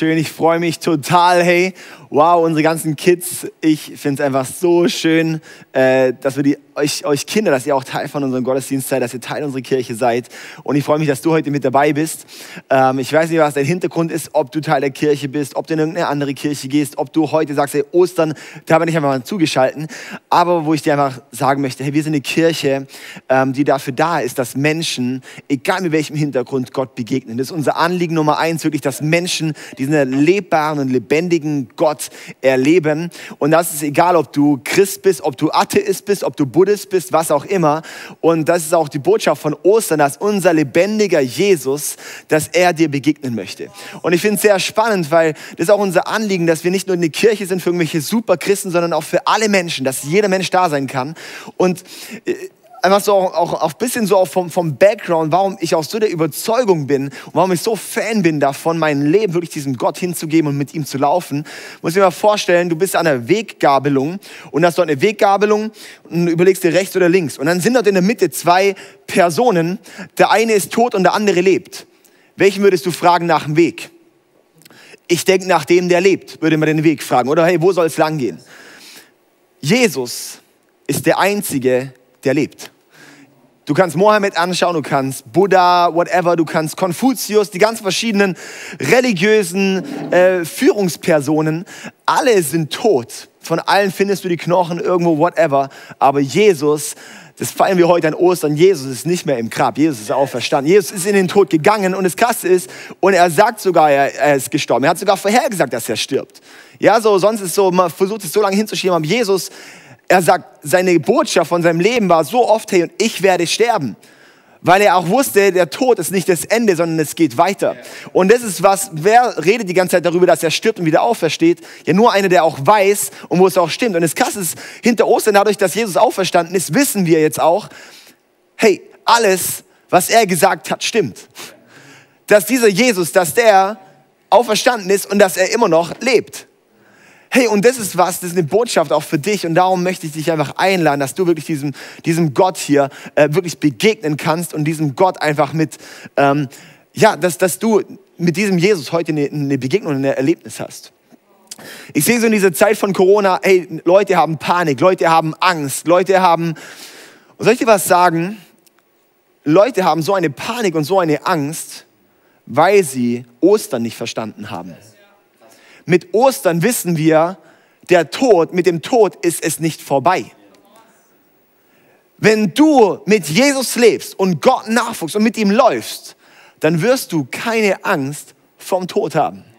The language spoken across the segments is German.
schön. Ich freue mich total. Hey, wow, unsere ganzen Kids. Ich finde es einfach so schön, äh, dass wir die, euch, euch Kinder, dass ihr auch Teil von unserem Gottesdienst seid, dass ihr Teil unserer Kirche seid. Und ich freue mich, dass du heute mit dabei bist. Ähm, ich weiß nicht, was dein Hintergrund ist, ob du Teil der Kirche bist, ob du in irgendeine andere Kirche gehst, ob du heute sagst, hey, Ostern, da bin ich einfach mal zugeschalten. Aber wo ich dir einfach sagen möchte, hey, wir sind eine Kirche, ähm, die dafür da ist, dass Menschen, egal mit welchem Hintergrund, Gott begegnen. Das ist unser Anliegen Nummer eins, wirklich, dass Menschen diesen erlebbaren und lebendigen Gott erleben. Und das ist egal, ob du Christ bist, ob du Atheist bist, ob du Buddhist bist, was auch immer. Und das ist auch die Botschaft von Ostern, dass unser lebendiger Jesus, dass er dir begegnen möchte. Und ich finde es sehr spannend, weil das ist auch unser Anliegen, dass wir nicht nur eine Kirche sind für irgendwelche Superchristen, sondern auch für alle Menschen, dass jeder Mensch da sein kann. Und äh, einfach so auch, auch ein bisschen so auch vom, vom Background, warum ich auch so der Überzeugung bin und warum ich so Fan bin davon, mein Leben wirklich diesem Gott hinzugeben und mit ihm zu laufen. Muss ich mir mal vorstellen, du bist an einer Weggabelung und hast dort eine Weggabelung und überlegst dir rechts oder links. Und dann sind dort in der Mitte zwei Personen. Der eine ist tot und der andere lebt. Welchen würdest du fragen nach dem Weg? Ich denke nach dem, der lebt, würde man den Weg fragen. Oder hey, wo soll es lang gehen? Jesus ist der Einzige, der lebt. Du kannst Mohammed anschauen, du kannst Buddha, whatever, du kannst Konfuzius, die ganz verschiedenen religiösen äh, Führungspersonen, alle sind tot. Von allen findest du die Knochen irgendwo, whatever. Aber Jesus, das feiern wir heute an Ostern, Jesus ist nicht mehr im Grab, Jesus ist auferstanden. Jesus ist in den Tod gegangen und das Krasse ist, und er sagt sogar, er, er ist gestorben. Er hat sogar vorhergesagt, dass er stirbt. Ja, so, sonst ist so, man versucht es so lange hinzuschieben, aber Jesus, er sagt, seine Botschaft von seinem Leben war so oft, hey, und ich werde sterben. Weil er auch wusste, der Tod ist nicht das Ende, sondern es geht weiter. Und das ist was, wer redet die ganze Zeit darüber, dass er stirbt und wieder aufersteht? Ja, nur einer, der auch weiß und wo es auch stimmt. Und das Krasse ist, hinter Ostern, dadurch, dass Jesus auferstanden ist, wissen wir jetzt auch, hey, alles, was er gesagt hat, stimmt. Dass dieser Jesus, dass der auferstanden ist und dass er immer noch lebt. Hey, und das ist was, das ist eine Botschaft auch für dich und darum möchte ich dich einfach einladen, dass du wirklich diesem, diesem Gott hier äh, wirklich begegnen kannst und diesem Gott einfach mit, ähm, ja, dass, dass du mit diesem Jesus heute eine, eine Begegnung, ein Erlebnis hast. Ich sehe so in dieser Zeit von Corona, hey, Leute haben Panik, Leute haben Angst, Leute haben, und soll ich dir was sagen? Leute haben so eine Panik und so eine Angst, weil sie Ostern nicht verstanden haben. Mit Ostern wissen wir, der Tod, mit dem Tod ist es nicht vorbei. Wenn du mit Jesus lebst und Gott nachfolgst und mit ihm läufst, dann wirst du keine Angst vom Tod haben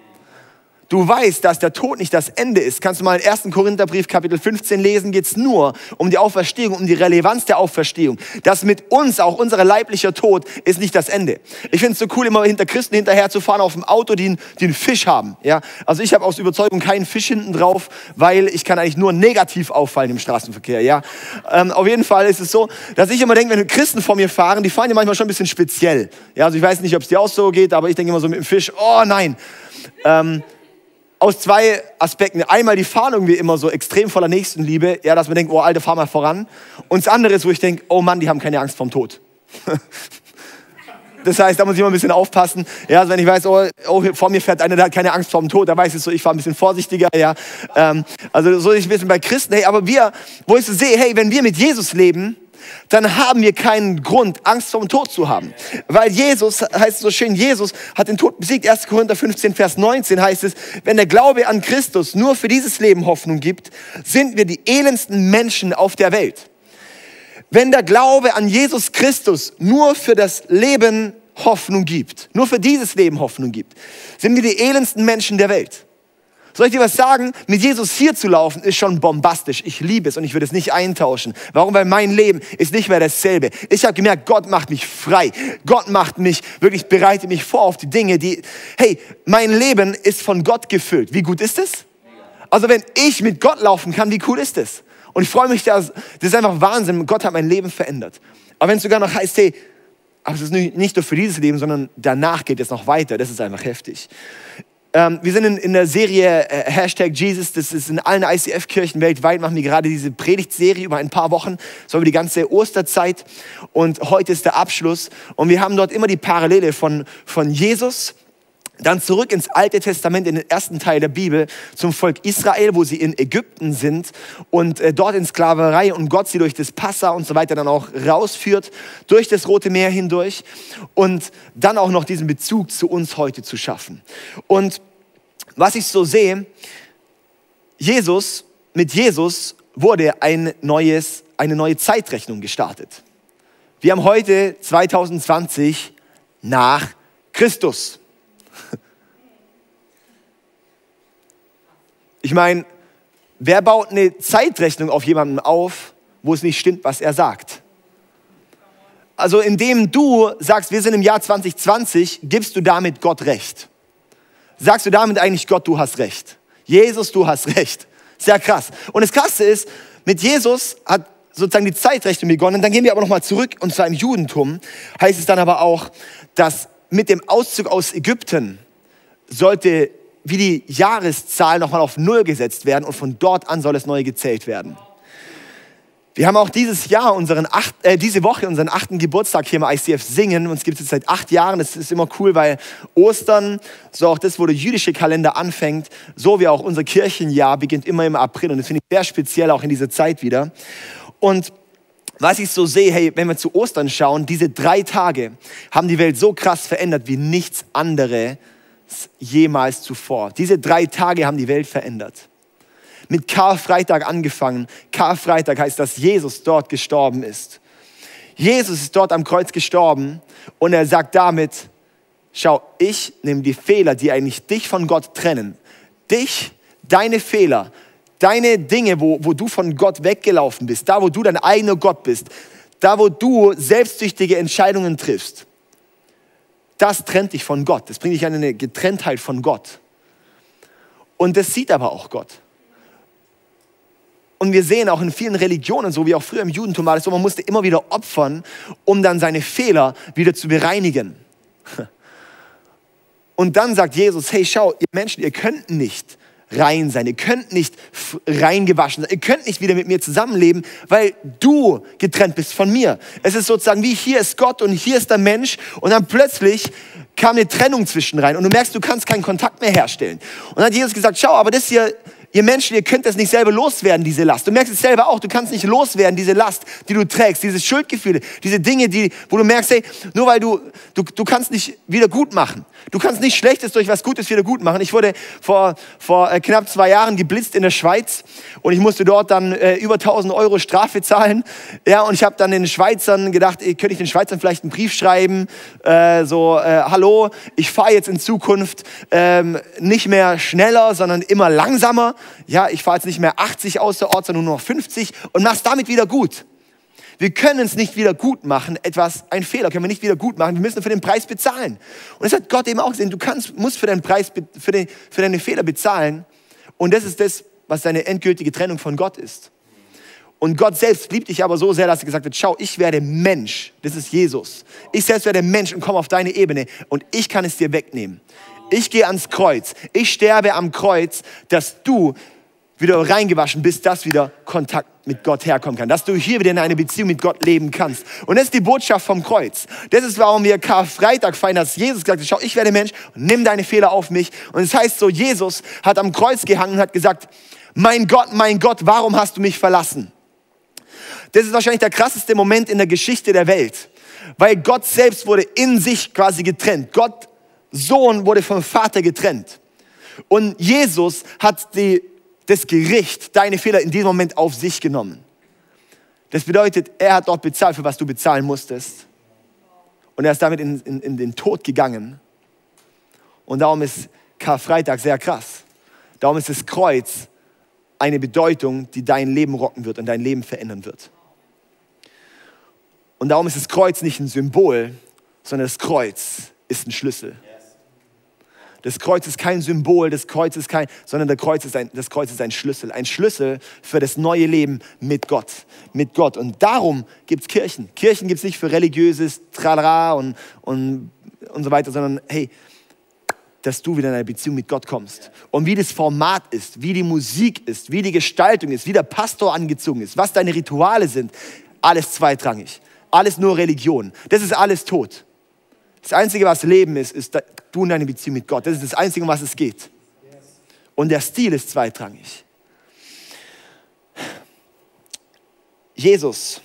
du weißt, dass der Tod nicht das Ende ist, kannst du mal in 1. Korintherbrief Kapitel 15 lesen, geht es nur um die Auferstehung, um die Relevanz der Auferstehung. Das mit uns, auch unser leiblicher Tod, ist nicht das Ende. Ich finde es so cool, immer hinter Christen hinterher zu fahren auf dem Auto, die, die einen Fisch haben. Ja? Also ich habe aus Überzeugung keinen Fisch hinten drauf, weil ich kann eigentlich nur negativ auffallen im Straßenverkehr. Ja? Ähm, auf jeden Fall ist es so, dass ich immer denke, wenn Christen vor mir fahren, die fahren ja manchmal schon ein bisschen speziell. Ja? Also ich weiß nicht, ob es dir auch so geht, aber ich denke immer so mit dem Fisch, oh nein. Ähm, aus zwei Aspekten. Einmal, die fahren irgendwie immer so extrem voller Nächstenliebe, ja, dass man denkt, oh, Alter, fahr mal voran. Und das andere ist, wo ich denke, oh Mann, die haben keine Angst vorm Tod. das heißt, da muss ich immer ein bisschen aufpassen. Ja, also wenn ich weiß, oh, oh, vor mir fährt einer, der hat keine Angst vorm Tod, da weiß ich so, ich fahre ein bisschen vorsichtiger, ja. Ähm, also so ist ein bisschen bei Christen, hey, aber wir, wo ich so sehe, hey, wenn wir mit Jesus leben, dann haben wir keinen Grund, Angst vor dem Tod zu haben. Weil Jesus, heißt es so schön, Jesus hat den Tod besiegt. 1. Korinther 15, Vers 19 heißt es, wenn der Glaube an Christus nur für dieses Leben Hoffnung gibt, sind wir die elendsten Menschen auf der Welt. Wenn der Glaube an Jesus Christus nur für das Leben Hoffnung gibt, nur für dieses Leben Hoffnung gibt, sind wir die elendsten Menschen der Welt. Soll ich dir was sagen? Mit Jesus hier zu laufen ist schon bombastisch. Ich liebe es und ich würde es nicht eintauschen. Warum? Weil mein Leben ist nicht mehr dasselbe. Ich habe gemerkt, Gott macht mich frei. Gott macht mich, wirklich bereitet mich vor auf die Dinge, die, hey, mein Leben ist von Gott gefüllt. Wie gut ist es? Also wenn ich mit Gott laufen kann, wie cool ist es? Und ich freue mich, dass, das ist einfach Wahnsinn. Gott hat mein Leben verändert. Aber wenn es sogar noch heißt, hey, aber es ist nicht nur für dieses Leben, sondern danach geht es noch weiter. Das ist einfach heftig. Ähm, wir sind in, in der Serie äh, Hashtag Jesus, das ist in allen ICF-Kirchen weltweit, machen wir gerade diese Predigtserie über ein paar Wochen, so über die ganze Osterzeit. Und heute ist der Abschluss. Und wir haben dort immer die Parallele von, von Jesus, dann zurück ins Alte Testament, in den ersten Teil der Bibel, zum Volk Israel, wo sie in Ägypten sind und äh, dort in Sklaverei und Gott sie durch das Passa und so weiter dann auch rausführt, durch das Rote Meer hindurch und dann auch noch diesen Bezug zu uns heute zu schaffen. Und was ich so sehe, Jesus, mit Jesus wurde ein neues, eine neue Zeitrechnung gestartet. Wir haben heute 2020 nach Christus. Ich meine, wer baut eine Zeitrechnung auf jemanden auf, wo es nicht stimmt, was er sagt? Also indem du sagst, wir sind im Jahr 2020, gibst du damit Gott recht. Sagst du damit eigentlich Gott, du hast recht. Jesus, du hast recht. Sehr krass. Und das Krasse ist, mit Jesus hat sozusagen die Zeitrechnung begonnen. Dann gehen wir aber nochmal zurück und zwar im Judentum heißt es dann aber auch, dass mit dem Auszug aus Ägypten sollte wie die Jahreszahl nochmal auf Null gesetzt werden und von dort an soll es neu gezählt werden. Wir haben auch dieses Jahr unseren acht, äh, diese Woche unseren achten Geburtstag hier im ICF singen. Uns gibt es seit acht Jahren. Das ist immer cool, weil Ostern, so auch das, wo der jüdische Kalender anfängt, so wie auch unser Kirchenjahr beginnt immer im April. Und das finde ich sehr speziell auch in dieser Zeit wieder. Und was ich so sehe, hey, wenn wir zu Ostern schauen, diese drei Tage haben die Welt so krass verändert wie nichts anderes jemals zuvor. Diese drei Tage haben die Welt verändert. Mit Karfreitag angefangen. Karfreitag heißt, dass Jesus dort gestorben ist. Jesus ist dort am Kreuz gestorben und er sagt damit, schau, ich nehme die Fehler, die eigentlich dich von Gott trennen, dich, deine Fehler, deine Dinge, wo, wo du von Gott weggelaufen bist, da wo du dein eigener Gott bist, da wo du selbstsüchtige Entscheidungen triffst, das trennt dich von Gott. Das bringt dich an eine Getrenntheit von Gott. Und das sieht aber auch Gott. Und wir sehen auch in vielen Religionen, so wie auch früher im Judentum war so, man musste immer wieder opfern, um dann seine Fehler wieder zu bereinigen. Und dann sagt Jesus, hey, schau, ihr Menschen, ihr könnt nicht rein sein. Ihr könnt nicht reingewaschen sein. Ihr könnt nicht wieder mit mir zusammenleben, weil du getrennt bist von mir. Es ist sozusagen wie hier ist Gott und hier ist der Mensch und dann plötzlich kam eine Trennung zwischen rein und du merkst, du kannst keinen Kontakt mehr herstellen. Und dann hat Jesus gesagt, schau, aber das hier ihr Menschen, ihr könnt das nicht selber loswerden, diese Last. Du merkst es selber auch, du kannst nicht loswerden, diese Last, die du trägst, diese Schuldgefühle, diese Dinge, die, wo du merkst, hey, nur weil du, du, du kannst nicht wieder gut machen. Du kannst nicht Schlechtes durch was Gutes wieder gut machen. Ich wurde vor, vor äh, knapp zwei Jahren geblitzt in der Schweiz und ich musste dort dann äh, über 1000 Euro Strafe zahlen. Ja, und ich habe dann den Schweizern gedacht, könnte ich den Schweizern vielleicht einen Brief schreiben, äh, so, äh, hallo, ich fahre jetzt in Zukunft ähm, nicht mehr schneller, sondern immer langsamer ja, ich fahre jetzt nicht mehr 80 aus der Ort, sondern nur noch 50 und mach's damit wieder gut. Wir können es nicht wieder gut machen, etwas, ein Fehler können wir nicht wieder gut machen, wir müssen für den Preis bezahlen. Und das hat Gott eben auch gesehen, du kannst, musst für deinen Preis, für, den, für deine Fehler bezahlen und das ist das, was deine endgültige Trennung von Gott ist. Und Gott selbst liebt dich aber so sehr, dass er gesagt hat, schau, ich werde Mensch, das ist Jesus. Ich selbst werde Mensch und komme auf deine Ebene und ich kann es dir wegnehmen. Ich gehe ans Kreuz. Ich sterbe am Kreuz, dass du wieder reingewaschen bist, dass wieder Kontakt mit Gott herkommen kann, dass du hier wieder in eine Beziehung mit Gott leben kannst. Und das ist die Botschaft vom Kreuz. Das ist, warum wir Karfreitag feiern, dass Jesus gesagt hat, schau, ich werde Mensch, nimm deine Fehler auf mich. Und es das heißt so, Jesus hat am Kreuz gehangen und hat gesagt, mein Gott, mein Gott, warum hast du mich verlassen? Das ist wahrscheinlich der krasseste Moment in der Geschichte der Welt, weil Gott selbst wurde in sich quasi getrennt. Gott Sohn wurde vom Vater getrennt. Und Jesus hat die, das Gericht, deine Fehler in diesem Moment auf sich genommen. Das bedeutet, er hat dort bezahlt, für was du bezahlen musstest. Und er ist damit in, in, in den Tod gegangen. Und darum ist Karfreitag sehr krass. Darum ist das Kreuz eine Bedeutung, die dein Leben rocken wird und dein Leben verändern wird. Und darum ist das Kreuz nicht ein Symbol, sondern das Kreuz ist ein Schlüssel. Das Kreuz ist kein Symbol, das Kreuz ist kein, sondern das Kreuz ist ein, das Kreuz ist ein Schlüssel. Ein Schlüssel für das neue Leben mit Gott. Mit Gott. Und darum gibt es Kirchen. Kirchen gibt es nicht für religiöses Tralala und, und, und so weiter, sondern hey, dass du wieder in eine Beziehung mit Gott kommst. Und wie das Format ist, wie die Musik ist, wie die Gestaltung ist, wie der Pastor angezogen ist, was deine Rituale sind, alles zweitrangig. Alles nur Religion. Das ist alles tot. Das Einzige, was Leben ist, ist du und deine Beziehung mit Gott. Das ist das Einzige, um was es geht. Und der Stil ist zweitrangig. Jesus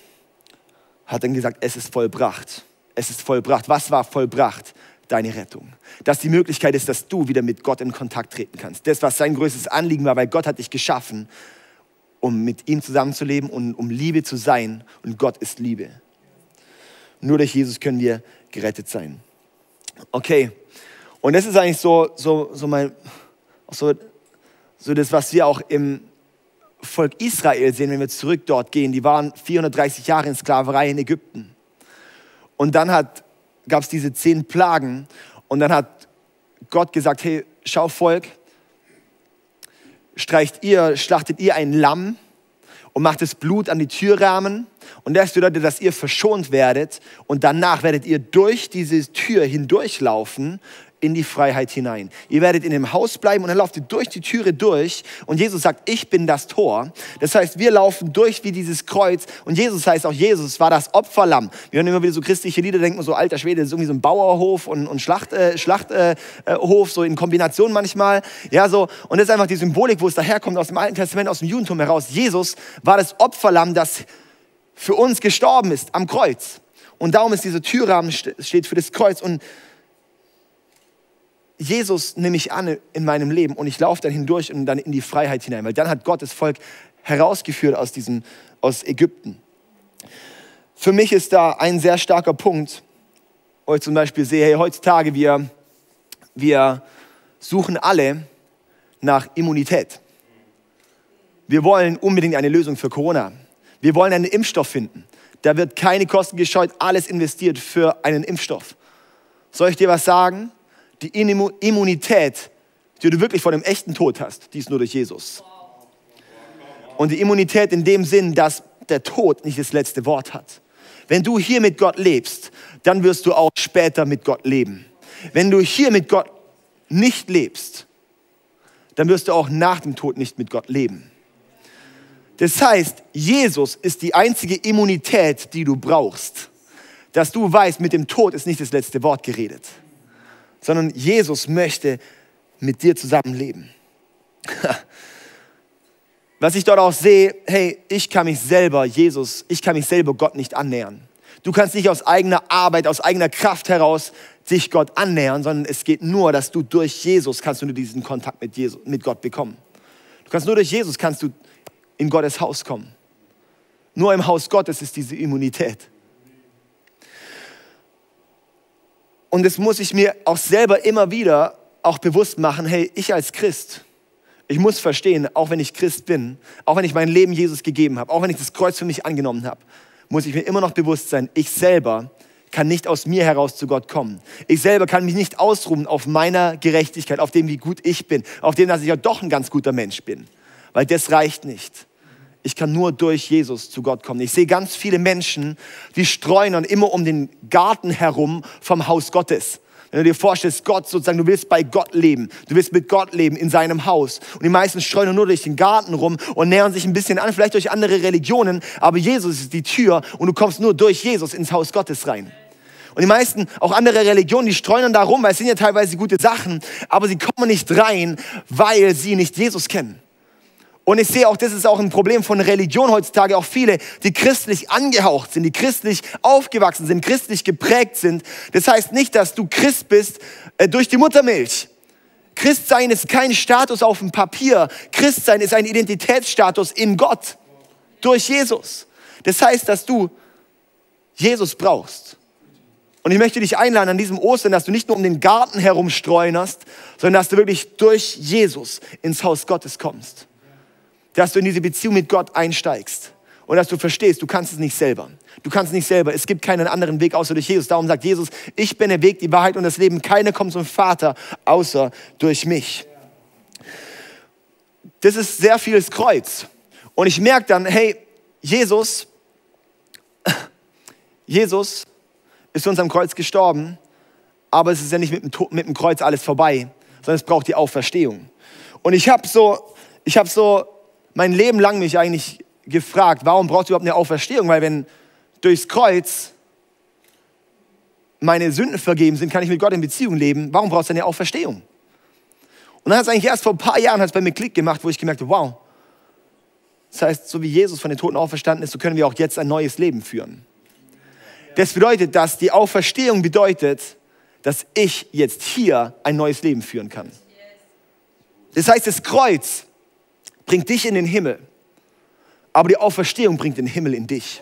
hat dann gesagt, es ist vollbracht. Es ist vollbracht. Was war vollbracht? Deine Rettung. Dass die Möglichkeit ist, dass du wieder mit Gott in Kontakt treten kannst. Das, was sein größtes Anliegen war, weil Gott hat dich geschaffen, um mit ihm zusammenzuleben und um Liebe zu sein. Und Gott ist Liebe. Nur durch Jesus können wir gerettet sein. Okay. Und das ist eigentlich so, so, so mein, so, so das, was wir auch im Volk Israel sehen, wenn wir zurück dort gehen. Die waren 430 Jahre in Sklaverei in Ägypten. Und dann gab es diese zehn Plagen und dann hat Gott gesagt, hey, schau Volk, streicht ihr, schlachtet ihr ein Lamm und macht das Blut an die Türrahmen und das bedeutet, dass ihr verschont werdet und danach werdet ihr durch diese Tür hindurchlaufen in die Freiheit hinein. Ihr werdet in dem Haus bleiben und dann lauft ihr durch die Türe durch und Jesus sagt, ich bin das Tor. Das heißt, wir laufen durch wie dieses Kreuz und Jesus heißt auch, Jesus war das Opferlamm. Wir hören immer wieder so christliche Lieder, denken so, alter Schwede, das ist irgendwie so ein Bauerhof und, und Schlachthof, äh, Schlacht, äh, so in Kombination manchmal. Ja, so. Und das ist einfach die Symbolik, wo es daherkommt aus dem Alten Testament, aus dem Judentum heraus. Jesus war das Opferlamm, das für uns gestorben ist am Kreuz. Und darum ist dieser Türrahmen steht für das Kreuz und Jesus nehme ich an in meinem Leben und ich laufe dann hindurch und dann in die Freiheit hinein, weil dann hat Gott das Volk herausgeführt aus, diesem, aus Ägypten. Für mich ist da ein sehr starker Punkt, wo ich zum Beispiel sehe, hey, heutzutage wir, wir suchen alle nach Immunität. Wir wollen unbedingt eine Lösung für Corona. Wir wollen einen Impfstoff finden. Da wird keine Kosten gescheut, alles investiert für einen Impfstoff. Soll ich dir was sagen? die Immunität, die du wirklich vor dem echten Tod hast, die ist nur durch Jesus. Und die Immunität in dem Sinn, dass der Tod nicht das letzte Wort hat. Wenn du hier mit Gott lebst, dann wirst du auch später mit Gott leben. Wenn du hier mit Gott nicht lebst, dann wirst du auch nach dem Tod nicht mit Gott leben. Das heißt, Jesus ist die einzige Immunität, die du brauchst, dass du weißt, mit dem Tod ist nicht das letzte Wort geredet sondern Jesus möchte mit dir zusammenleben. Was ich dort auch sehe, hey, ich kann mich selber, Jesus, ich kann mich selber Gott nicht annähern. Du kannst nicht aus eigener Arbeit, aus eigener Kraft heraus sich Gott annähern, sondern es geht nur, dass du durch Jesus kannst du nur diesen Kontakt mit, Jesus, mit Gott bekommen. Du kannst nur durch Jesus kannst du in Gottes Haus kommen. Nur im Haus Gottes ist diese Immunität. Und das muss ich mir auch selber immer wieder auch bewusst machen, hey, ich als Christ, ich muss verstehen, auch wenn ich Christ bin, auch wenn ich mein Leben Jesus gegeben habe, auch wenn ich das Kreuz für mich angenommen habe, muss ich mir immer noch bewusst sein, ich selber kann nicht aus mir heraus zu Gott kommen. Ich selber kann mich nicht ausruhen auf meiner Gerechtigkeit, auf dem, wie gut ich bin, auf dem, dass ich ja doch ein ganz guter Mensch bin. Weil das reicht nicht. Ich kann nur durch Jesus zu Gott kommen. Ich sehe ganz viele Menschen, die streunern immer um den Garten herum vom Haus Gottes. Wenn du dir vorstellst, Gott sozusagen, du willst bei Gott leben, du willst mit Gott leben in seinem Haus. Und die meisten streuen nur durch den Garten rum und nähern sich ein bisschen an, vielleicht durch andere Religionen, aber Jesus ist die Tür und du kommst nur durch Jesus ins Haus Gottes rein. Und die meisten, auch andere Religionen, die streuen da rum, weil es sind ja teilweise gute Sachen, aber sie kommen nicht rein, weil sie nicht Jesus kennen. Und ich sehe auch, das ist auch ein Problem von Religion heutzutage, auch viele, die christlich angehaucht sind, die christlich aufgewachsen sind, christlich geprägt sind. Das heißt nicht, dass du Christ bist äh, durch die Muttermilch. Christsein ist kein Status auf dem Papier. Christsein ist ein Identitätsstatus in Gott durch Jesus. Das heißt, dass du Jesus brauchst. Und ich möchte dich einladen an diesem Ostern, dass du nicht nur um den Garten herum streunerst, sondern dass du wirklich durch Jesus ins Haus Gottes kommst dass du in diese Beziehung mit Gott einsteigst und dass du verstehst, du kannst es nicht selber. Du kannst es nicht selber. Es gibt keinen anderen Weg außer durch Jesus. Darum sagt Jesus, ich bin der Weg, die Wahrheit und das Leben. Keiner kommt zum Vater außer durch mich. Das ist sehr vieles Kreuz. Und ich merke dann, hey, Jesus, Jesus ist für uns am Kreuz gestorben, aber es ist ja nicht mit dem, mit dem Kreuz alles vorbei, sondern es braucht die Auferstehung. Und ich habe so, ich habe so mein Leben lang mich eigentlich gefragt, warum braucht es überhaupt eine Auferstehung? Weil wenn durchs Kreuz meine Sünden vergeben sind, kann ich mit Gott in Beziehung leben. Warum brauchst du ja Auferstehung? Und dann hat es eigentlich erst vor ein paar Jahren hat's bei mir Klick gemacht, wo ich gemerkt habe, wow, das heißt, so wie Jesus von den Toten auferstanden ist, so können wir auch jetzt ein neues Leben führen. Das bedeutet, dass die Auferstehung bedeutet, dass ich jetzt hier ein neues Leben führen kann. Das heißt, das Kreuz bringt dich in den Himmel, aber die Auferstehung bringt den Himmel in dich.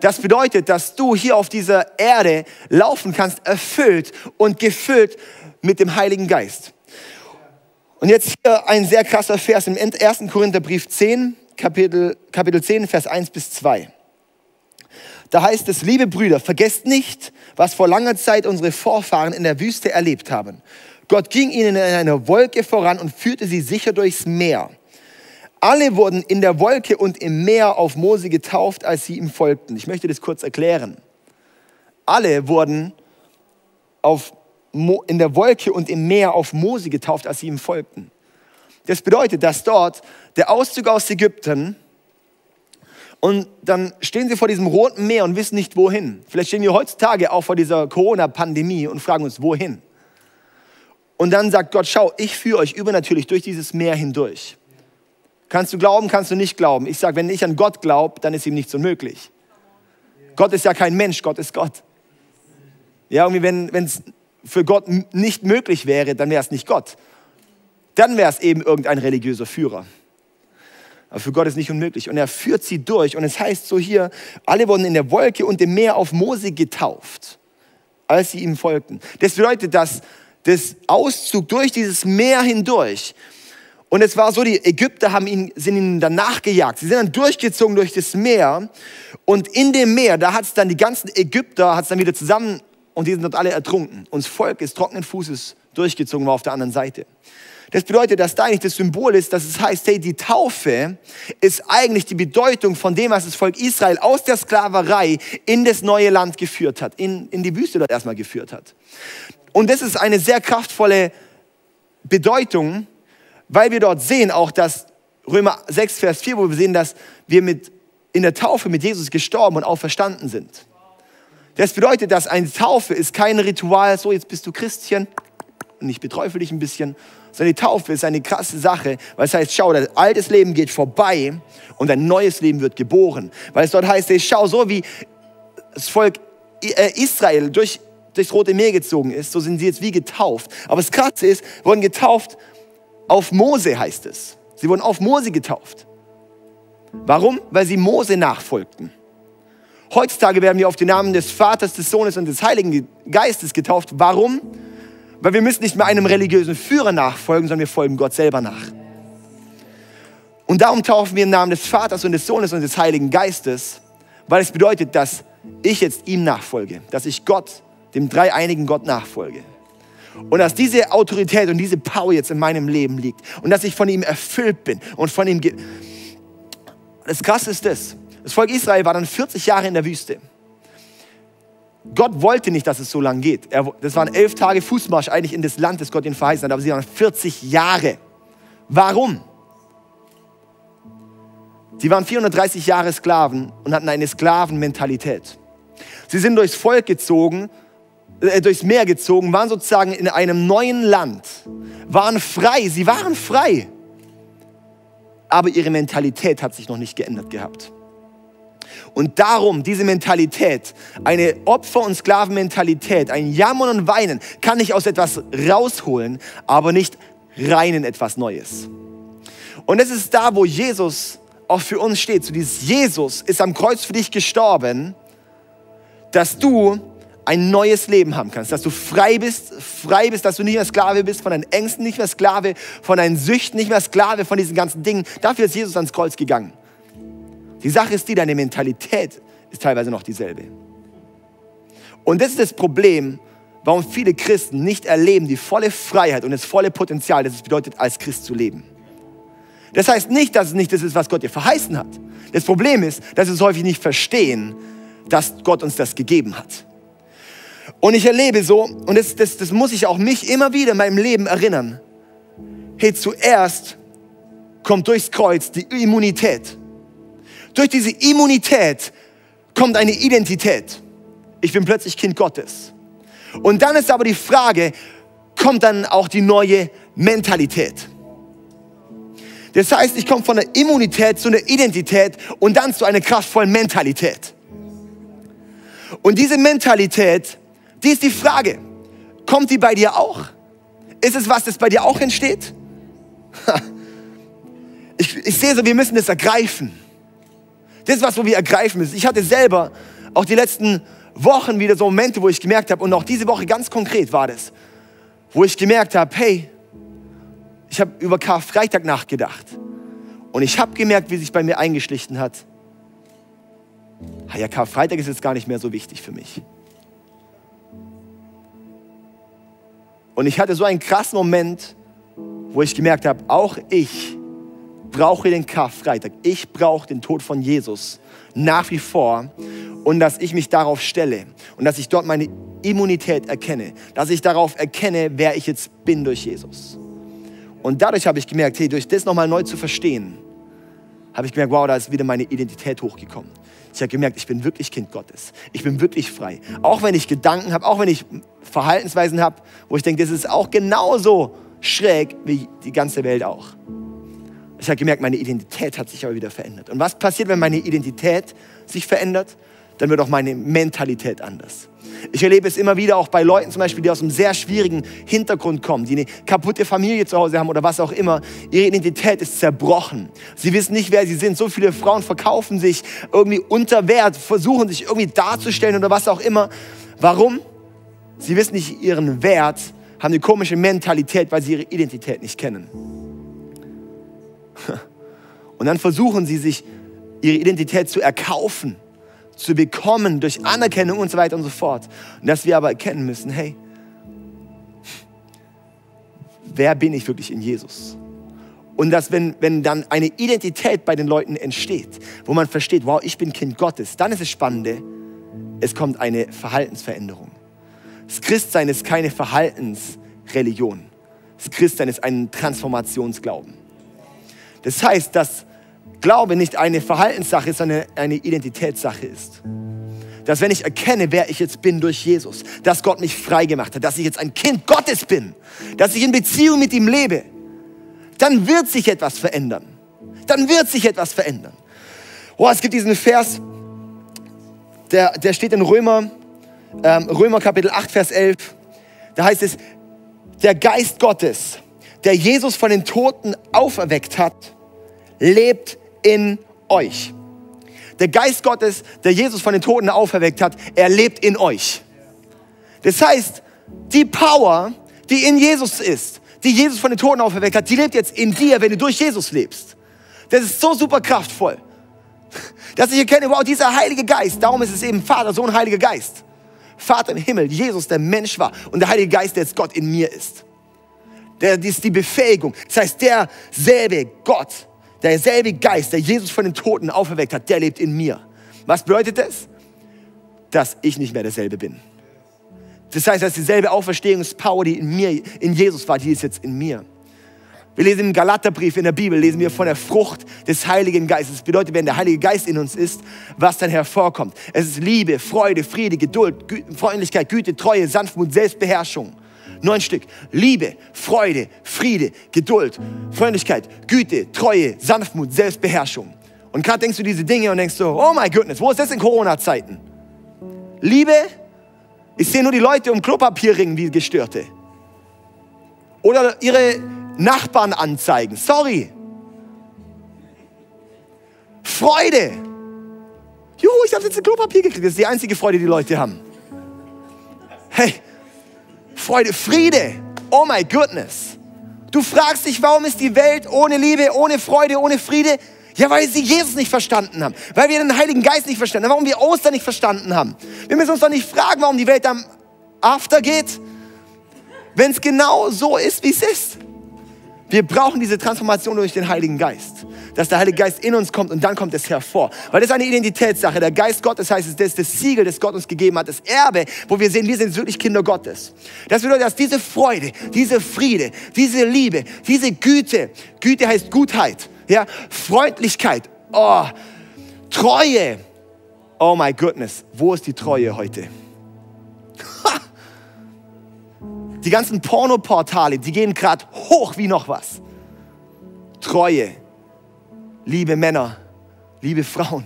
Das bedeutet, dass du hier auf dieser Erde laufen kannst, erfüllt und gefüllt mit dem Heiligen Geist. Und jetzt hier ein sehr krasser Vers im 1. Korintherbrief 10, Kapitel, Kapitel 10, Vers 1 bis 2. Da heißt es, liebe Brüder, vergesst nicht, was vor langer Zeit unsere Vorfahren in der Wüste erlebt haben. Gott ging ihnen in einer Wolke voran und führte sie sicher durchs Meer. Alle wurden in der Wolke und im Meer auf Mose getauft, als sie ihm folgten. Ich möchte das kurz erklären. Alle wurden auf in der Wolke und im Meer auf Mose getauft, als sie ihm folgten. Das bedeutet, dass dort der Auszug aus Ägypten und dann stehen sie vor diesem roten Meer und wissen nicht wohin. Vielleicht stehen wir heutzutage auch vor dieser Corona-Pandemie und fragen uns, wohin? Und dann sagt Gott, schau, ich führe euch übernatürlich durch dieses Meer hindurch. Kannst du glauben, kannst du nicht glauben. Ich sage, wenn ich an Gott glaube, dann ist ihm nichts unmöglich. Gott ist ja kein Mensch, Gott ist Gott. Ja, irgendwie, wenn es für Gott nicht möglich wäre, dann wäre es nicht Gott. Dann wäre es eben irgendein religiöser Führer. Aber für Gott ist nicht unmöglich. Und er führt sie durch. Und es heißt so hier, alle wurden in der Wolke und im Meer auf Mose getauft, als sie ihm folgten. Das bedeutet, dass das Auszug durch dieses Meer hindurch, und es war so, die Ägypter haben ihn, sind ihnen dann nachgejagt. Sie sind dann durchgezogen durch das Meer. Und in dem Meer, da hat es dann die ganzen Ägypter, hat es dann wieder zusammen und die sind dort alle ertrunken. Und das Volk ist trockenen Fußes durchgezogen war auf der anderen Seite. Das bedeutet, dass da eigentlich das Symbol ist, dass es heißt, hey, die Taufe ist eigentlich die Bedeutung von dem, was das Volk Israel aus der Sklaverei in das neue Land geführt hat, in, in die Wüste dort erstmal geführt hat. Und das ist eine sehr kraftvolle Bedeutung, weil wir dort sehen auch, dass Römer 6, Vers 4, wo wir sehen, dass wir mit, in der Taufe mit Jesus gestorben und auferstanden sind. Das bedeutet, dass eine Taufe ist kein Ritual, so jetzt bist du Christchen und ich beträufel dich ein bisschen, sondern die Taufe ist eine krasse Sache, weil es heißt, schau, dein altes Leben geht vorbei und ein neues Leben wird geboren. Weil es dort heißt, schau, so wie das Volk äh, Israel durch, durchs Rote Meer gezogen ist, so sind sie jetzt wie getauft. Aber das Krasse ist, wurden getauft auf Mose, heißt es. Sie wurden auf Mose getauft. Warum? Weil sie Mose nachfolgten. Heutzutage werden wir auf den Namen des Vaters, des Sohnes und des Heiligen Geistes getauft. Warum? Weil wir müssen nicht mehr einem religiösen Führer nachfolgen, sondern wir folgen Gott selber nach. Und darum taufen wir im Namen des Vaters und des Sohnes und des Heiligen Geistes, weil es bedeutet, dass ich jetzt ihm nachfolge, dass ich Gott, dem dreieinigen Gott nachfolge. Und dass diese Autorität und diese Power jetzt in meinem Leben liegt und dass ich von ihm erfüllt bin und von ihm. Das Krasse ist das, das Volk Israel war dann 40 Jahre in der Wüste. Gott wollte nicht, dass es so lange geht. Er, das waren elf Tage Fußmarsch eigentlich in das Land, das Gott ihnen verheißen hat, aber sie waren 40 Jahre. Warum? Sie waren 430 Jahre Sklaven und hatten eine Sklavenmentalität. Sie sind durchs Volk gezogen, äh, durchs Meer gezogen, waren sozusagen in einem neuen Land, waren frei, sie waren frei. Aber ihre Mentalität hat sich noch nicht geändert gehabt. Und darum, diese Mentalität, eine Opfer- und Sklavenmentalität, ein Jammern und Weinen, kann ich aus etwas rausholen, aber nicht rein in etwas Neues. Und es ist da, wo Jesus auch für uns steht. So dieses Jesus ist am Kreuz für dich gestorben, dass du ein neues Leben haben kannst, dass du frei bist, frei bist, dass du nicht mehr Sklave bist von deinen Ängsten, nicht mehr Sklave von deinen Süchten, nicht mehr Sklave von diesen ganzen Dingen. Dafür ist Jesus ans Kreuz gegangen. Die Sache ist die, deine Mentalität ist teilweise noch dieselbe. Und das ist das Problem, warum viele Christen nicht erleben die volle Freiheit und das volle Potenzial, das es bedeutet, als Christ zu leben. Das heißt nicht, dass es nicht das ist, was Gott dir verheißen hat. Das Problem ist, dass wir es häufig nicht verstehen, dass Gott uns das gegeben hat. Und ich erlebe so, und das, das, das muss ich auch mich immer wieder in meinem Leben erinnern. Hey, zuerst kommt durchs Kreuz die Immunität. Durch diese Immunität kommt eine Identität. ich bin plötzlich Kind Gottes. Und dann ist aber die Frage, kommt dann auch die neue Mentalität? Das heißt, ich komme von der Immunität zu einer Identität und dann zu einer kraftvollen Mentalität. Und diese Mentalität, die ist die Frage, kommt die bei dir auch? Ist es was, das bei dir auch entsteht? Ich, ich sehe so, wir müssen das ergreifen. Das ist was, wo wir ergreifen müssen. Ich hatte selber auch die letzten Wochen wieder so Momente, wo ich gemerkt habe, und auch diese Woche ganz konkret war das, wo ich gemerkt habe, hey, ich habe über Karfreitag nachgedacht. Und ich habe gemerkt, wie sich bei mir eingeschlichen hat. Ja, Karfreitag ist jetzt gar nicht mehr so wichtig für mich. Und ich hatte so einen krassen Moment, wo ich gemerkt habe, auch ich brauche den Karfreitag. Ich brauche den Tod von Jesus nach wie vor und dass ich mich darauf stelle und dass ich dort meine Immunität erkenne, dass ich darauf erkenne, wer ich jetzt bin durch Jesus. Und dadurch habe ich gemerkt, hey, durch das nochmal neu zu verstehen, habe ich gemerkt, wow, da ist wieder meine Identität hochgekommen. Ich habe gemerkt, ich bin wirklich Kind Gottes. Ich bin wirklich frei. Auch wenn ich Gedanken habe, auch wenn ich Verhaltensweisen habe, wo ich denke, das ist auch genauso schräg wie die ganze Welt auch. Ich habe gemerkt, meine Identität hat sich aber wieder verändert. Und was passiert, wenn meine Identität sich verändert? Dann wird auch meine Mentalität anders. Ich erlebe es immer wieder auch bei Leuten zum Beispiel, die aus einem sehr schwierigen Hintergrund kommen, die eine kaputte Familie zu Hause haben oder was auch immer. Ihre Identität ist zerbrochen. Sie wissen nicht, wer sie sind. So viele Frauen verkaufen sich irgendwie unter Wert, versuchen sich irgendwie darzustellen oder was auch immer. Warum? Sie wissen nicht ihren Wert, haben eine komische Mentalität, weil sie ihre Identität nicht kennen. Und dann versuchen sie sich ihre Identität zu erkaufen, zu bekommen durch Anerkennung und so weiter und so fort. Und dass wir aber erkennen müssen, hey, wer bin ich wirklich in Jesus? Und dass wenn, wenn dann eine Identität bei den Leuten entsteht, wo man versteht, wow, ich bin Kind Gottes, dann ist es Spannende, es kommt eine Verhaltensveränderung. Das Christsein ist keine Verhaltensreligion. Das Christsein ist ein Transformationsglauben. Das heißt, dass Glaube nicht eine Verhaltenssache, sondern eine Identitätssache ist. Dass wenn ich erkenne, wer ich jetzt bin durch Jesus, dass Gott mich frei gemacht hat, dass ich jetzt ein Kind Gottes bin, dass ich in Beziehung mit ihm lebe, dann wird sich etwas verändern. Dann wird sich etwas verändern. Oh, es gibt diesen Vers, der, der steht in Römer, ähm, Römer Kapitel 8, Vers 11. Da heißt es, der Geist Gottes, der Jesus von den Toten auferweckt hat, lebt in euch. Der Geist Gottes, der Jesus von den Toten auferweckt hat, er lebt in euch. Das heißt, die Power, die in Jesus ist, die Jesus von den Toten auferweckt hat, die lebt jetzt in dir, wenn du durch Jesus lebst. Das ist so super kraftvoll, dass ich erkenne, wow, dieser Heilige Geist, darum ist es eben Vater, Sohn, Heiliger Geist. Vater im Himmel, Jesus, der Mensch war und der Heilige Geist, der jetzt Gott in mir ist. Der ist die Befähigung. Das heißt, derselbe Gott, derselbe Geist, der Jesus von den Toten auferweckt hat, der lebt in mir. Was bedeutet das? Dass ich nicht mehr derselbe bin. Das heißt, dass dieselbe Auferstehungspower, die in mir, in Jesus war, die ist jetzt in mir. Wir lesen im Galaterbrief in der Bibel, lesen wir von der Frucht des Heiligen Geistes. Das bedeutet, wenn der Heilige Geist in uns ist, was dann hervorkommt. Es ist Liebe, Freude, Friede, Geduld, Gü Freundlichkeit, Güte, Treue, Sanftmut, Selbstbeherrschung. Neun Stück. Liebe, Freude, Friede, Geduld, Freundlichkeit, Güte, Treue, Sanftmut, Selbstbeherrschung. Und gerade denkst du diese Dinge und denkst so, oh my goodness, wo ist das in Corona-Zeiten? Liebe, ich sehe nur die Leute um Klopapier ringen wie Gestörte. Oder ihre Nachbarn anzeigen. Sorry. Freude. Juhu, ich habe jetzt ein Klopapier gekriegt. Das ist die einzige Freude, die Leute haben. Hey, Freude, Friede. Oh my goodness. Du fragst dich, warum ist die Welt ohne Liebe, ohne Freude, ohne Friede? Ja, weil sie Jesus nicht verstanden haben. Weil wir den Heiligen Geist nicht verstanden haben. Warum wir Ostern nicht verstanden haben. Wir müssen uns doch nicht fragen, warum die Welt am After geht. Wenn es genau so ist, wie es ist. Wir brauchen diese Transformation durch den Heiligen Geist. Dass der Heilige Geist in uns kommt und dann kommt es hervor. Weil das ist eine Identitätssache. Der Geist Gottes heißt, das ist das Siegel, das Gott uns gegeben hat, das Erbe, wo wir sehen, wir sind wirklich Kinder Gottes. Das bedeutet, dass diese Freude, diese Friede, diese Liebe, diese Güte, Güte heißt Gutheit, ja, Freundlichkeit, oh, Treue. Oh my goodness, wo ist die Treue heute? Die ganzen Pornoportale, die gehen gerade hoch wie noch was. Treue, liebe Männer, liebe Frauen.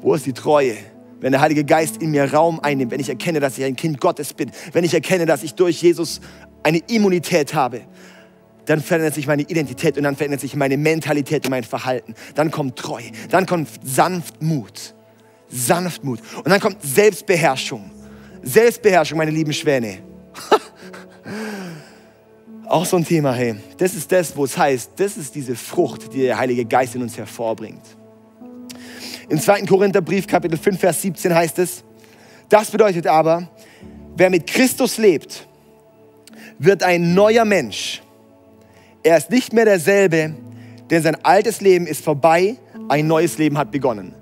Wo ist die Treue? Wenn der Heilige Geist in mir Raum einnimmt, wenn ich erkenne, dass ich ein Kind Gottes bin, wenn ich erkenne, dass ich durch Jesus eine Immunität habe, dann verändert sich meine Identität und dann verändert sich meine Mentalität und mein Verhalten. Dann kommt Treue, dann kommt Sanftmut. Sanftmut. Und dann kommt Selbstbeherrschung. Selbstbeherrschung, meine lieben Schwäne. Auch so ein Thema, hey. Das ist das, wo es heißt, das ist diese Frucht, die der Heilige Geist in uns hervorbringt. Im 2. Korintherbrief, Kapitel 5, Vers 17 heißt es, das bedeutet aber, wer mit Christus lebt, wird ein neuer Mensch. Er ist nicht mehr derselbe, denn sein altes Leben ist vorbei, ein neues Leben hat begonnen.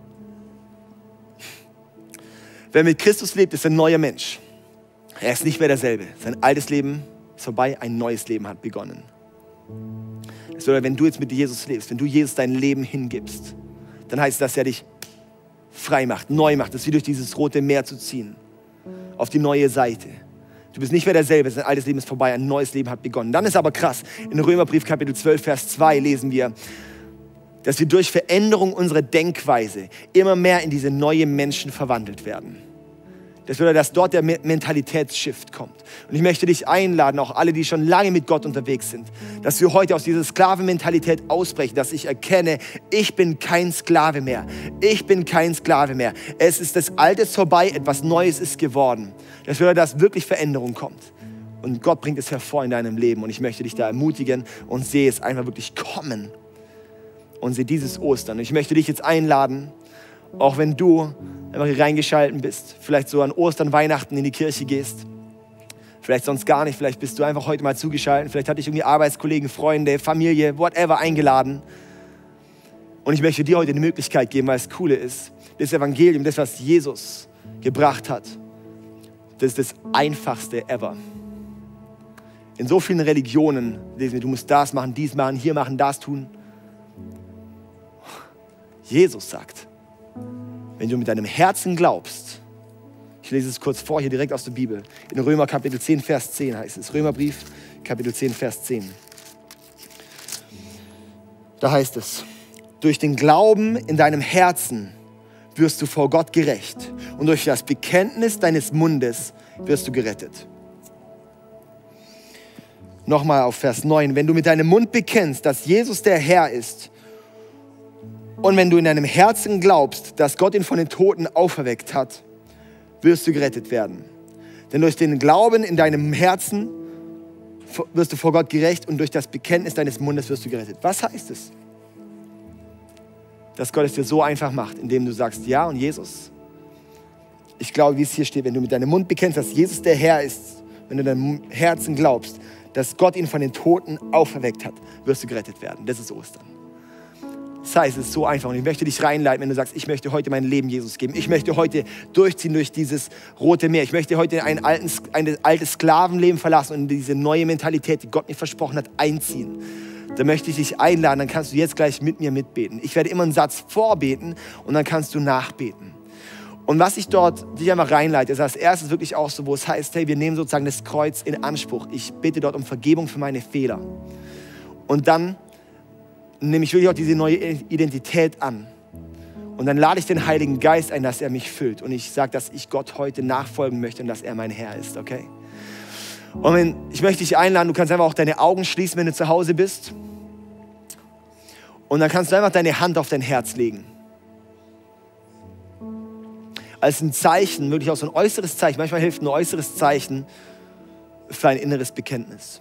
Wer mit Christus lebt, ist ein neuer Mensch. Er ist nicht mehr derselbe. Sein altes Leben ist vorbei, ein neues Leben hat begonnen. Das bedeutet, wenn du jetzt mit Jesus lebst, wenn du Jesus dein Leben hingibst, dann heißt das, dass er dich frei macht, neu macht. Ist wie durch dieses rote Meer zu ziehen. Auf die neue Seite. Du bist nicht mehr derselbe, dein altes Leben ist vorbei, ein neues Leben hat begonnen. Dann ist aber krass, in Römerbrief Kapitel 12, Vers 2 lesen wir, dass wir durch Veränderung unserer Denkweise immer mehr in diese neue Menschen verwandelt werden. Das bedeutet, dass dort der Mentalitätsshift kommt. Und ich möchte dich einladen, auch alle, die schon lange mit Gott unterwegs sind, dass wir heute aus dieser Sklavenmentalität ausbrechen, dass ich erkenne, ich bin kein Sklave mehr. Ich bin kein Sklave mehr. Es ist das Alte vorbei, etwas Neues ist geworden. Das bedeutet, dass wirklich Veränderung kommt. Und Gott bringt es hervor in deinem Leben. Und ich möchte dich da ermutigen und sehe es einfach wirklich kommen. Und sehe dieses Ostern. Und ich möchte dich jetzt einladen, auch wenn du einfach hier reingeschalten bist, vielleicht so an Ostern, Weihnachten in die Kirche gehst, vielleicht sonst gar nicht, vielleicht bist du einfach heute mal zugeschaltet, vielleicht hatte ich irgendwie Arbeitskollegen, Freunde, Familie, whatever eingeladen. Und ich möchte dir heute die Möglichkeit geben, weil es coole ist, das Evangelium, das, was Jesus gebracht hat, das ist das einfachste ever. In so vielen Religionen lesen wir, du musst das machen, dies machen, hier machen, das tun. Jesus sagt, wenn du mit deinem Herzen glaubst, ich lese es kurz vor, hier direkt aus der Bibel, in Römer Kapitel 10, Vers 10 heißt es, Römerbrief Kapitel 10, Vers 10. Da heißt es, durch den Glauben in deinem Herzen wirst du vor Gott gerecht und durch das Bekenntnis deines Mundes wirst du gerettet. Nochmal auf Vers 9. Wenn du mit deinem Mund bekennst, dass Jesus der Herr ist und wenn du in deinem Herzen glaubst, dass Gott ihn von den Toten auferweckt hat, wirst du gerettet werden. Denn durch den Glauben in deinem Herzen wirst du vor Gott gerecht und durch das Bekenntnis deines Mundes wirst du gerettet. Was heißt es? Dass Gott es dir so einfach macht, indem du sagst, ja und Jesus. Ich glaube, wie es hier steht, wenn du mit deinem Mund bekennst, dass Jesus der Herr ist, wenn du in deinem Herzen glaubst, dass Gott ihn von den Toten auferweckt hat, wirst du gerettet werden. Das ist Ostern. Das heißt, es ist so einfach. Und ich möchte dich reinleiten, wenn du sagst, ich möchte heute mein Leben Jesus geben. Ich möchte heute durchziehen durch dieses rote Meer. Ich möchte heute ein, alten, ein altes Sklavenleben verlassen und in diese neue Mentalität, die Gott mir versprochen hat, einziehen. Da möchte ich dich einladen, dann kannst du jetzt gleich mit mir mitbeten. Ich werde immer einen Satz vorbeten und dann kannst du nachbeten. Und was ich dort dich einfach reinleite, ist als erstes wirklich auch so, wo es heißt, hey, wir nehmen sozusagen das Kreuz in Anspruch. Ich bitte dort um Vergebung für meine Fehler. Und dann nehme ich wirklich auch diese neue Identität an. Und dann lade ich den Heiligen Geist ein, dass er mich füllt. Und ich sage, dass ich Gott heute nachfolgen möchte und dass er mein Herr ist, okay? Und wenn, ich möchte dich einladen, du kannst einfach auch deine Augen schließen, wenn du zu Hause bist. Und dann kannst du einfach deine Hand auf dein Herz legen. Als ein Zeichen, wirklich auch so ein äußeres Zeichen. Manchmal hilft ein äußeres Zeichen für ein inneres Bekenntnis.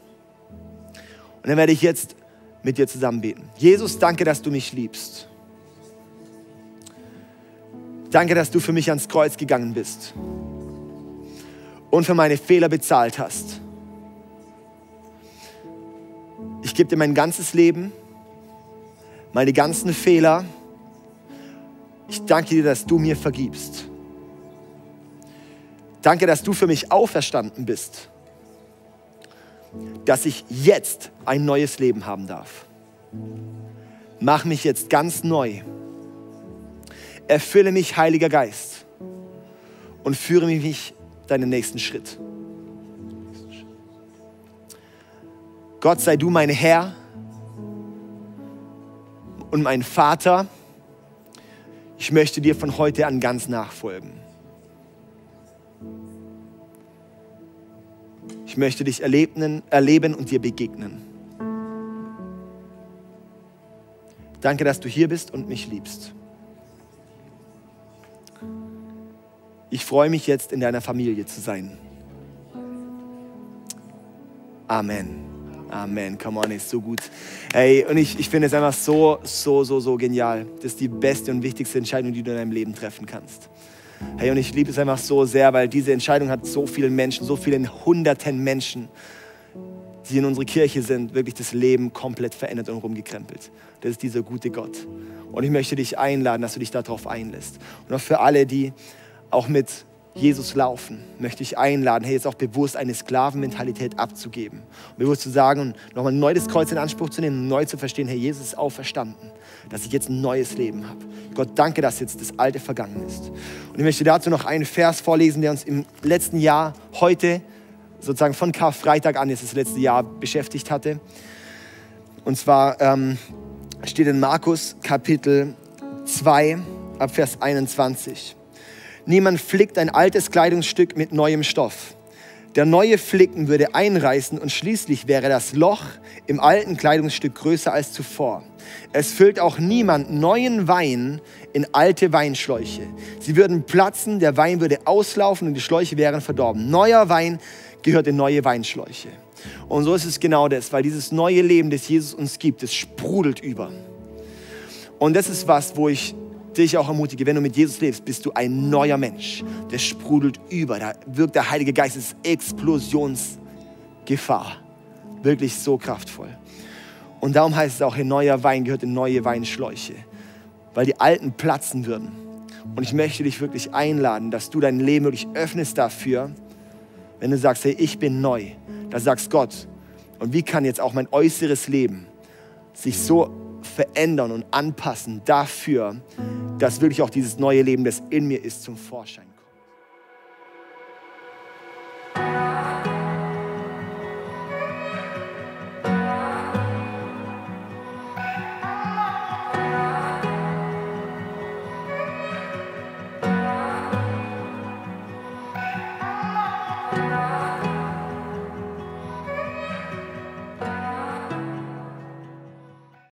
Und dann werde ich jetzt mit dir zusammen beten. Jesus, danke, dass du mich liebst. Danke, dass du für mich ans Kreuz gegangen bist und für meine Fehler bezahlt hast. Ich gebe dir mein ganzes Leben, meine ganzen Fehler. Ich danke dir, dass du mir vergibst. Danke, dass du für mich auferstanden bist dass ich jetzt ein neues Leben haben darf. Mach mich jetzt ganz neu. Erfülle mich, Heiliger Geist. und führe mich deinen nächsten Schritt. Gott sei du mein Herr und mein Vater. Ich möchte dir von heute an ganz nachfolgen. Ich möchte dich erleben, erleben und dir begegnen. Danke, dass du hier bist und mich liebst. Ich freue mich jetzt, in deiner Familie zu sein. Amen. Amen. Come on, ist so gut. Hey, und ich, ich finde es einfach so, so, so, so genial. Das ist die beste und wichtigste Entscheidung, die du in deinem Leben treffen kannst. Hey, und ich liebe es einfach so sehr, weil diese Entscheidung hat so vielen Menschen, so vielen hunderten Menschen, die in unserer Kirche sind, wirklich das Leben komplett verändert und rumgekrempelt. Das ist dieser gute Gott. Und ich möchte dich einladen, dass du dich darauf einlässt. Und auch für alle, die auch mit Jesus laufen, möchte ich einladen, hey, jetzt auch bewusst eine Sklavenmentalität abzugeben. Und bewusst zu sagen und nochmal neu das Kreuz in Anspruch zu nehmen, neu zu verstehen, hey, Jesus ist auferstanden, dass ich jetzt ein neues Leben habe. Gott, danke, dass jetzt das Alte vergangen ist. Und ich möchte dazu noch einen Vers vorlesen, der uns im letzten Jahr, heute, sozusagen von Karfreitag an, jetzt das letzte Jahr beschäftigt hatte. Und zwar ähm, steht in Markus Kapitel 2 ab Vers 21. Niemand flickt ein altes Kleidungsstück mit neuem Stoff. Der neue Flicken würde einreißen und schließlich wäre das Loch im alten Kleidungsstück größer als zuvor. Es füllt auch niemand neuen Wein in alte Weinschläuche. Sie würden platzen, der Wein würde auslaufen und die Schläuche wären verdorben. Neuer Wein gehört in neue Weinschläuche. Und so ist es genau das, weil dieses neue Leben, das Jesus uns gibt, das sprudelt über. Und das ist was, wo ich dich auch ermutige, wenn du mit Jesus lebst, bist du ein neuer Mensch. Der sprudelt über, da wirkt der Heilige Geist, es ist Explosionsgefahr. Wirklich so kraftvoll. Und darum heißt es auch, ein neuer Wein gehört in neue Weinschläuche, weil die alten platzen würden. Und ich möchte dich wirklich einladen, dass du dein Leben wirklich öffnest dafür, wenn du sagst, hey, ich bin neu. Da sagst Gott, und wie kann jetzt auch mein äußeres Leben sich so verändern und anpassen dafür, dass wirklich auch dieses neue Leben, das in mir ist, zum Vorschein